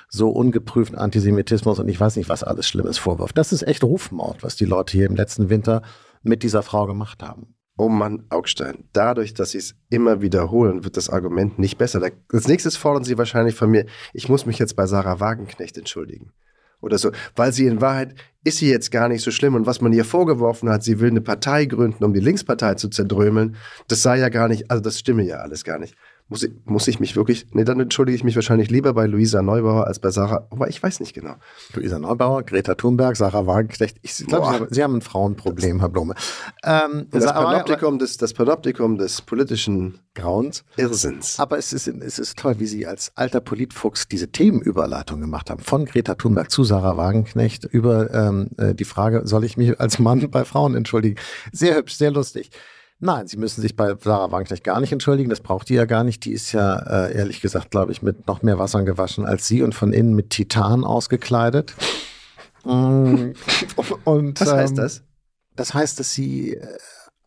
so ungeprüften Antisemitismus und ich weiß nicht, was alles Schlimmes vorwirft. Das ist echt Rufmord, was die Leute hier im letzten Winter mit dieser Frau gemacht haben. Oh Mann, Augstein, dadurch, dass sie es immer wiederholen, wird das Argument nicht besser. Als nächstes fordern sie wahrscheinlich von mir, ich muss mich jetzt bei Sarah Wagenknecht entschuldigen. Oder so, weil sie in Wahrheit ist sie jetzt gar nicht so schlimm. Und was man ihr vorgeworfen hat, sie will eine Partei gründen, um die Linkspartei zu zerdrömeln, das sei ja gar nicht, also das stimme ja alles gar nicht. Muss ich, muss ich mich wirklich, nee, dann entschuldige ich mich wahrscheinlich lieber bei Luisa Neubauer als bei Sarah, aber ich weiß nicht genau. Luisa Neubauer, Greta Thunberg, Sarah Wagenknecht, ich glaube, Sie, haben ein Frauenproblem, Herr Blume. Ähm, das, Panoptikum des, das Panoptikum des politischen Grauens, Irrsinns. Aber es ist, es ist toll, wie Sie als alter Politfuchs diese Themenüberleitung gemacht haben. Von Greta Thunberg zu Sarah Wagenknecht über ähm, äh, die Frage, soll ich mich als Mann bei Frauen entschuldigen? Sehr hübsch, sehr lustig. Nein, Sie müssen sich bei Sarah Wagenknecht gar nicht entschuldigen. Das braucht die ja gar nicht. Die ist ja, äh, ehrlich gesagt, glaube ich, mit noch mehr Wassern gewaschen als Sie und von innen mit Titan ausgekleidet. Mm, und, Was heißt ähm, das? Das heißt, dass sie äh,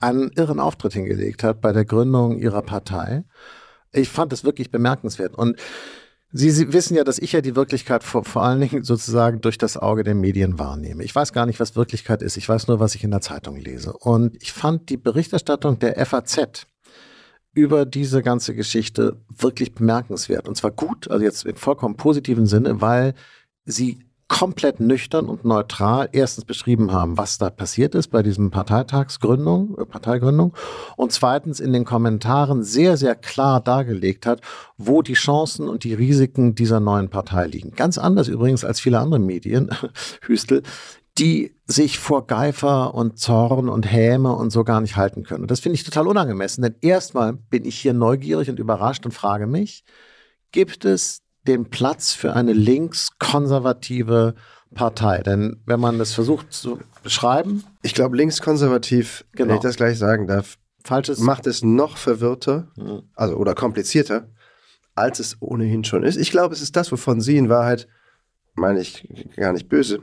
einen irren Auftritt hingelegt hat bei der Gründung ihrer Partei. Ich fand das wirklich bemerkenswert. Und Sie, Sie wissen ja, dass ich ja die Wirklichkeit vor, vor allen Dingen sozusagen durch das Auge der Medien wahrnehme. Ich weiß gar nicht, was Wirklichkeit ist. Ich weiß nur, was ich in der Zeitung lese. Und ich fand die Berichterstattung der FAZ über diese ganze Geschichte wirklich bemerkenswert. Und zwar gut, also jetzt im vollkommen positiven Sinne, weil sie komplett nüchtern und neutral erstens beschrieben haben, was da passiert ist bei diesem Parteitagsgründung, äh, Parteigründung und zweitens in den Kommentaren sehr, sehr klar dargelegt hat, wo die Chancen und die Risiken dieser neuen Partei liegen. Ganz anders übrigens als viele andere Medien, Hüstel, die sich vor Geifer und Zorn und Häme und so gar nicht halten können. Und das finde ich total unangemessen, denn erstmal bin ich hier neugierig und überrascht und frage mich, gibt es den Platz für eine linkskonservative Partei? Denn wenn man das versucht zu beschreiben. Ich glaube, linkskonservativ, genau. wenn ich das gleich sagen darf, Falsches. macht es noch verwirrter, mhm. also oder komplizierter, als es ohnehin schon ist. Ich glaube, es ist das, wovon Sie in Wahrheit, meine ich gar nicht böse,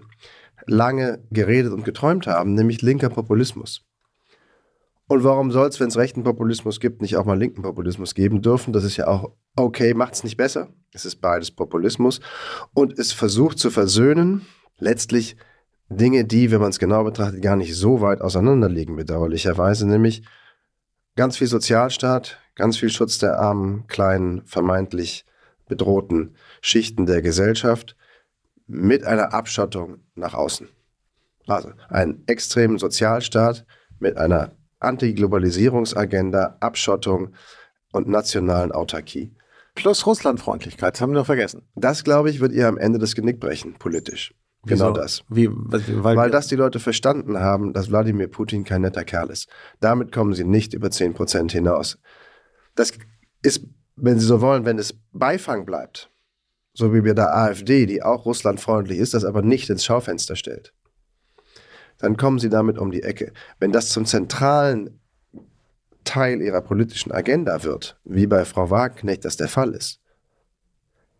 lange geredet und geträumt haben, nämlich linker Populismus. Und warum soll es, wenn es rechten Populismus gibt, nicht auch mal linken Populismus geben dürfen? Das ist ja auch okay, macht es nicht besser. Es ist beides Populismus. Und es versucht zu versöhnen, letztlich Dinge, die, wenn man es genau betrachtet, gar nicht so weit auseinanderliegen, bedauerlicherweise, nämlich ganz viel Sozialstaat, ganz viel Schutz der armen, kleinen, vermeintlich bedrohten Schichten der Gesellschaft mit einer Abschottung nach außen. Also einen extremen Sozialstaat mit einer Antiglobalisierungsagenda, Abschottung und nationalen Autarkie. Plus Russlandfreundlichkeit, das haben wir noch vergessen. Das, glaube ich, wird ihr am Ende das Genick brechen, politisch. Wieso? Genau das. Wie, weil, weil das die Leute verstanden haben, dass Wladimir Putin kein netter Kerl ist. Damit kommen sie nicht über 10 Prozent hinaus. Das ist, wenn Sie so wollen, wenn es Beifang bleibt, so wie bei der AfD, die auch russlandfreundlich ist, das aber nicht ins Schaufenster stellt dann kommen sie damit um die Ecke. Wenn das zum zentralen Teil ihrer politischen Agenda wird, wie bei Frau Wagenknecht das der Fall ist,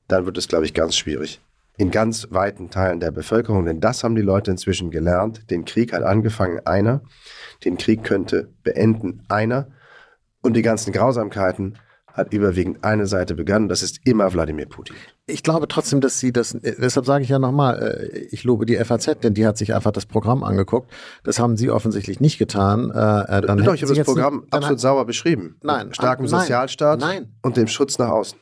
dann wird es, glaube ich, ganz schwierig. In ganz weiten Teilen der Bevölkerung, denn das haben die Leute inzwischen gelernt. Den Krieg hat angefangen einer, den Krieg könnte beenden einer und die ganzen Grausamkeiten hat überwiegend eine Seite begangen, das ist immer Wladimir Putin. Ich glaube trotzdem, dass sie das, deshalb sage ich ja nochmal, äh, ich lobe die FAZ, denn die hat sich einfach das Programm angeguckt. Das haben sie offensichtlich nicht getan. Äh, äh, dann Doch, ich habe das Programm nicht, absolut sauber beschrieben. Nein. Starken nein, Sozialstaat nein. und dem Schutz nach außen.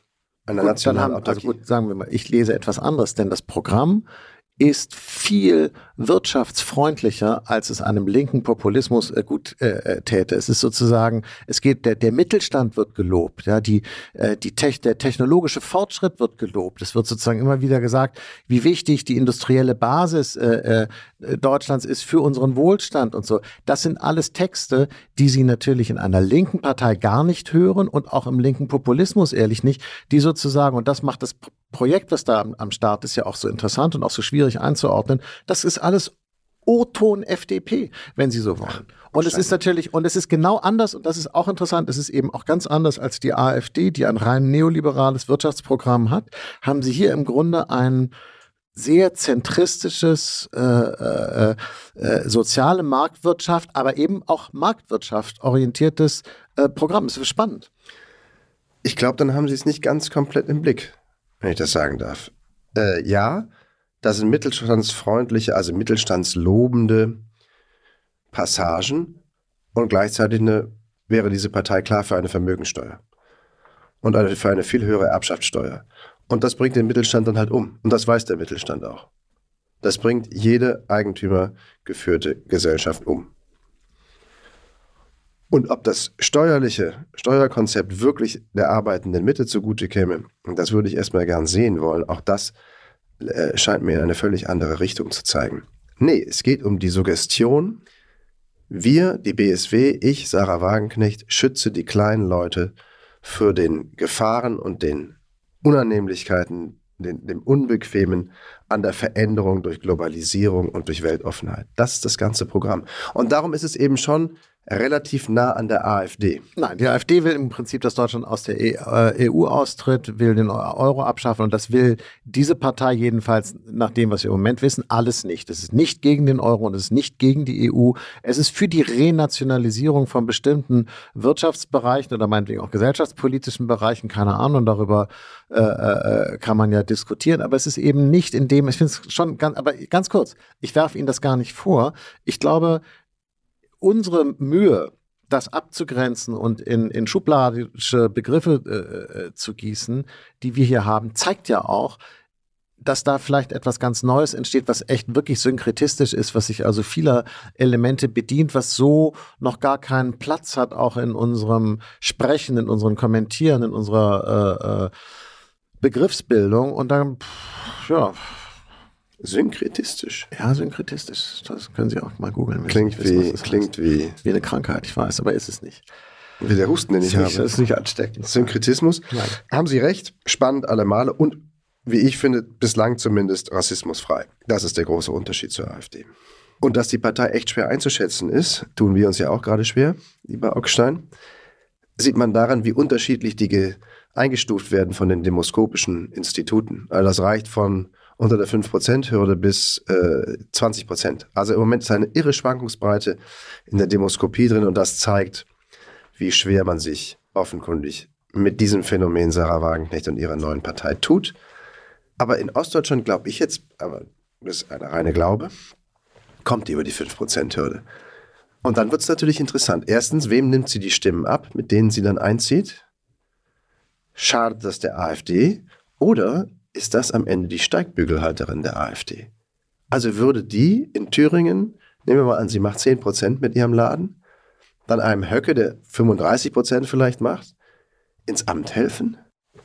Einer gut, nationalen haben, Also gut, sagen wir mal, ich lese etwas anderes, denn das Programm ist viel wirtschaftsfreundlicher, als es einem linken Populismus äh, gut äh, äh, täte. Es ist sozusagen, es geht, der, der Mittelstand wird gelobt, ja, die, äh, die Tech, der technologische Fortschritt wird gelobt. Es wird sozusagen immer wieder gesagt, wie wichtig die industrielle Basis äh, äh, Deutschlands ist für unseren Wohlstand und so. Das sind alles Texte, die Sie natürlich in einer linken Partei gar nicht hören und auch im linken Populismus ehrlich nicht, die sozusagen, und das macht das Projekt, was da am, am Start ist, ja auch so interessant und auch so schwierig einzuordnen. Das ist alles O-Ton FDP, wenn Sie so wollen. Und es ist natürlich, und es ist genau anders, und das ist auch interessant, es ist eben auch ganz anders als die AfD, die ein rein neoliberales Wirtschaftsprogramm hat, haben Sie hier im Grunde ein sehr zentristisches äh, äh, äh, soziale Marktwirtschaft, aber eben auch Marktwirtschaft orientiertes äh, Programm. Das ist spannend. Ich glaube, dann haben Sie es nicht ganz komplett im Blick wenn ich das sagen darf. äh, ja, das sind mittelstandsfreundliche, also mittelstandslobende Passagen und gleichzeitig eine, wäre diese Partei klar für eine Vermögensteuer und eine, für eine viel höhere Erbschaftssteuer. Und das bringt den Mittelstand dann halt um. Und das weiß der Mittelstand auch. Das bringt jede eigentümergeführte Gesellschaft um. Und ob das steuerliche Steuerkonzept wirklich der arbeitenden Mitte zugute käme, das würde ich erstmal gern sehen wollen. Auch das äh, scheint mir in eine völlig andere Richtung zu zeigen. Nee, es geht um die Suggestion, wir, die BSW, ich, Sarah Wagenknecht, schütze die kleinen Leute für den Gefahren und den Unannehmlichkeiten, den, dem Unbequemen an der Veränderung durch Globalisierung und durch Weltoffenheit. Das ist das ganze Programm. Und darum ist es eben schon relativ nah an der AfD. Nein, die AfD will im Prinzip, dass Deutschland aus der EU äh, e austritt, will den Euro abschaffen und das will diese Partei jedenfalls nach dem, was wir im Moment wissen, alles nicht. Es ist nicht gegen den Euro und es ist nicht gegen die EU. Es ist für die Renationalisierung von bestimmten Wirtschaftsbereichen oder meinetwegen auch gesellschaftspolitischen Bereichen, keine Ahnung, darüber äh, äh, kann man ja diskutieren, aber es ist eben nicht in dem, ich finde es schon ganz, aber ganz kurz, ich werfe Ihnen das gar nicht vor. Ich glaube, unsere Mühe, das abzugrenzen und in, in schubladische Begriffe äh, äh, zu gießen, die wir hier haben, zeigt ja auch, dass da vielleicht etwas ganz Neues entsteht, was echt wirklich synkretistisch ist, was sich also vieler Elemente bedient, was so noch gar keinen Platz hat, auch in unserem Sprechen, in unserem Kommentieren, in unserer äh, äh, Begriffsbildung. Und dann, pff, ja, Synkretistisch. Ja, synkretistisch. Das können Sie auch mal googeln. Klingt, wie, klingt wie. Wie eine Krankheit, ich weiß, aber ist es nicht. Wie der Husten, den ich habe. Das ist nicht ansteckend. Synkretismus. Nein. Haben Sie recht. Spannend alle Male und, wie ich finde, bislang zumindest rassismusfrei. Das ist der große Unterschied zur AfD. Und dass die Partei echt schwer einzuschätzen ist, tun wir uns ja auch gerade schwer, lieber Augstein, sieht man daran, wie unterschiedlich die eingestuft werden von den demoskopischen Instituten. Also das reicht von unter der 5%-Hürde bis äh, 20%. Also im Moment ist eine irre Schwankungsbreite in der Demoskopie drin und das zeigt, wie schwer man sich offenkundig mit diesem Phänomen Sarah Wagenknecht und ihrer neuen Partei tut. Aber in Ostdeutschland glaube ich jetzt, aber das ist eine reine Glaube, kommt die über die 5%-Hürde. Und dann wird es natürlich interessant. Erstens, wem nimmt sie die Stimmen ab, mit denen sie dann einzieht? Schadet das der AfD? Oder ist das am Ende die Steigbügelhalterin der AfD. Also würde die in Thüringen, nehmen wir mal an, sie macht 10% mit ihrem Laden, dann einem Höcke, der 35% vielleicht macht, ins Amt helfen?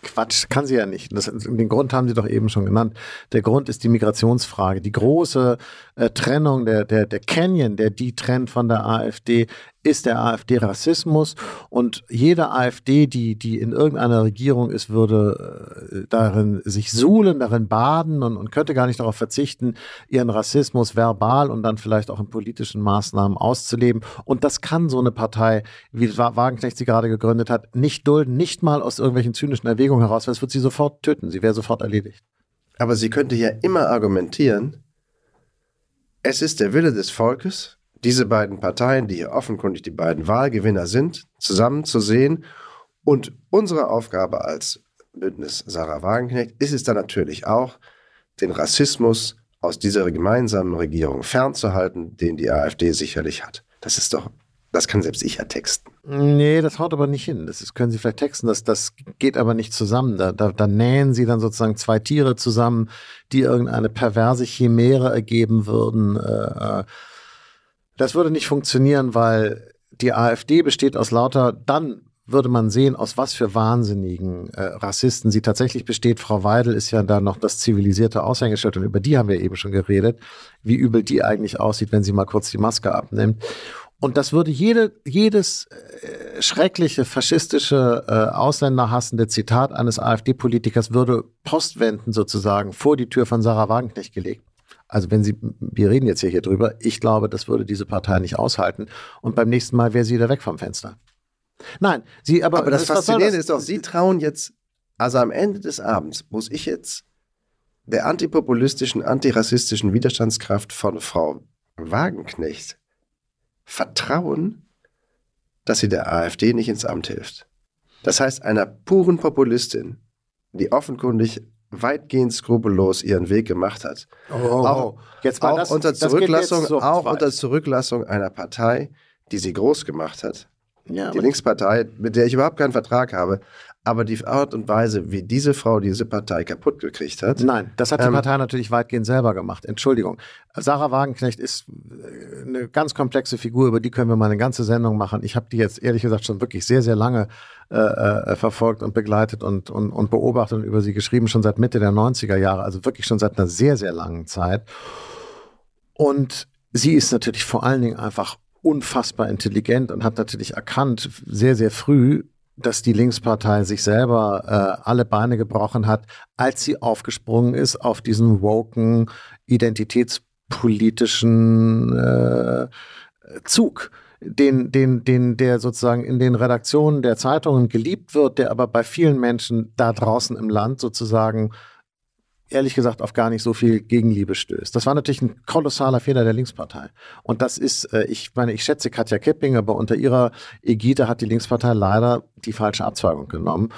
Quatsch, kann sie ja nicht. Das, den Grund haben Sie doch eben schon genannt. Der Grund ist die Migrationsfrage. Die große äh, Trennung, der, der, der Canyon, der die trennt von der AfD, ist der AfD-Rassismus. Und jede AfD, die, die in irgendeiner Regierung ist, würde äh, darin sich suhlen, darin baden und, und könnte gar nicht darauf verzichten, ihren Rassismus verbal und dann vielleicht auch in politischen Maßnahmen auszuleben. Und das kann so eine Partei, wie Wagenknecht sie gerade gegründet hat, nicht dulden, nicht mal aus irgendwelchen zynischen Erwägungen heraus, weil es wird sie sofort töten. Sie wäre sofort erledigt. Aber sie könnte ja immer argumentieren, es ist der Wille des Volkes, diese beiden Parteien, die hier offenkundig die beiden Wahlgewinner sind, zusammenzusehen. Und unsere Aufgabe als Bündnis Sarah Wagenknecht ist es dann natürlich auch, den Rassismus aus dieser gemeinsamen Regierung fernzuhalten, den die AfD sicherlich hat. Das ist doch, das kann selbst ich ja texten. Nee, das haut aber nicht hin. Das ist, können Sie vielleicht texten, das, das geht aber nicht zusammen. Da, da, da nähen Sie dann sozusagen zwei Tiere zusammen, die irgendeine perverse Chimäre ergeben würden. Äh, äh das würde nicht funktionieren, weil die AfD besteht aus lauter, dann würde man sehen, aus was für wahnsinnigen äh, Rassisten sie tatsächlich besteht. Frau Weidel ist ja da noch das zivilisierte Aushängeschild und über die haben wir eben schon geredet, wie übel die eigentlich aussieht, wenn sie mal kurz die Maske abnimmt. Und das würde jede, jedes äh, schreckliche faschistische, äh, ausländerhassende Zitat eines AfD-Politikers würde postwenden sozusagen vor die Tür von Sarah Wagenknecht gelegt. Also wenn Sie, wir reden jetzt hier, hier drüber, ich glaube, das würde diese Partei nicht aushalten. Und beim nächsten Mal wäre sie wieder weg vom Fenster. Nein, Sie, aber. Aber das, das Faszinierende ist doch, Sie trauen jetzt, also am Ende des Abends muss ich jetzt der antipopulistischen, antirassistischen Widerstandskraft von Frau Wagenknecht vertrauen, dass sie der AfD nicht ins Amt hilft. Das heißt, einer puren Populistin, die offenkundig weitgehend skrupellos ihren Weg gemacht hat. Oh, auch jetzt auch das, unter Zurücklassung, so auch weit. unter Zurücklassung einer Partei, die sie groß gemacht hat. ja, Die Linkspartei, mit der ich überhaupt keinen Vertrag habe. Aber die Art und Weise, wie diese Frau diese Partei kaputt gekriegt hat, Nein, das hat die Ähm, Partei natürlich weitgehend selber gemacht. Entschuldigung. Sarah Wagenknecht ist äh, eine ganz komplexe Figur, über die können wir mal eine ganze Sendung machen. Ich habe die jetzt ehrlich gesagt schon wirklich sehr, sehr lange äh, äh, verfolgt und begleitet und, und, und beobachtet und über sie geschrieben, schon seit Mitte der 90er Jahre, also wirklich schon seit einer sehr, sehr langen Zeit. Und sie ist natürlich vor allen Dingen einfach unfassbar intelligent und hat natürlich erkannt, sehr, sehr früh, dass die Linkspartei sich selber äh, alle Beine gebrochen hat, als sie aufgesprungen ist auf diesen woken, identitätspolitischen äh, Zug, den, den, den, der sozusagen in den Redaktionen der Zeitungen geliebt wird, der aber bei vielen Menschen da draußen im Land sozusagen ehrlich gesagt auf gar nicht so viel Gegenliebe stößt. Das war natürlich ein kolossaler Fehler der Linkspartei. Und das ist, äh, ich meine, ich schätze Katja Kipping, aber unter ihrer Ägide hat die Linkspartei leider die falsche Abzweigung genommen.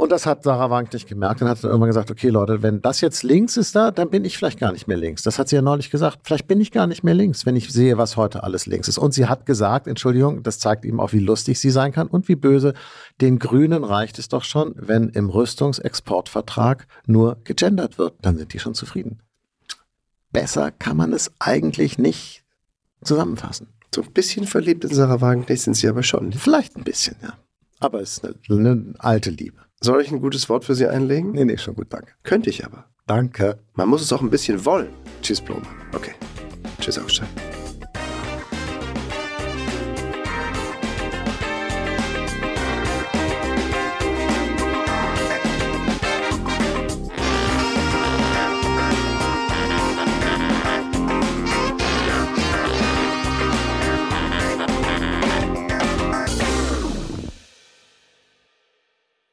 Und das hat Sarah Wagenknecht gemerkt und hat dann irgendwann gesagt, okay Leute, wenn das jetzt links ist da, dann bin ich vielleicht gar nicht mehr links. Das hat sie ja neulich gesagt. Vielleicht bin ich gar nicht mehr links, wenn ich sehe, was heute alles links ist. Und sie hat gesagt, Entschuldigung, das zeigt eben auch, wie lustig sie sein kann und wie böse. Den Grünen reicht es doch schon, wenn im Rüstungsexportvertrag nur gegendert wird. Dann sind die schon zufrieden. Besser kann man es eigentlich nicht zusammenfassen. so ein bisschen verliebt in Sarah Wagenknecht sind sie aber schon. Vielleicht ein bisschen, ja. Aber es ist eine, eine alte Liebe. Soll ich ein gutes Wort für sie einlegen? Nee, nee, schon gut, danke. Könnte ich aber. Danke. Man muss es auch ein bisschen wollen. Tschüss, Blume. Okay. Tschüss, Augstein.